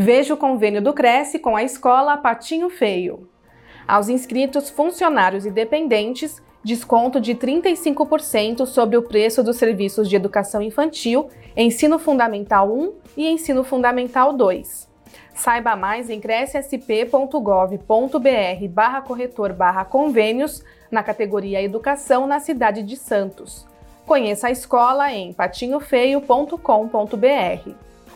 Veja o convênio do Cresce com a escola Patinho Feio. Aos inscritos, funcionários e dependentes, desconto de 35% sobre o preço dos serviços de educação infantil, ensino fundamental 1 e ensino fundamental 2. Saiba mais em crescsp.gov.br barra corretor barra convênios na categoria Educação na cidade de Santos. Conheça a escola em patinhofeio.com.br.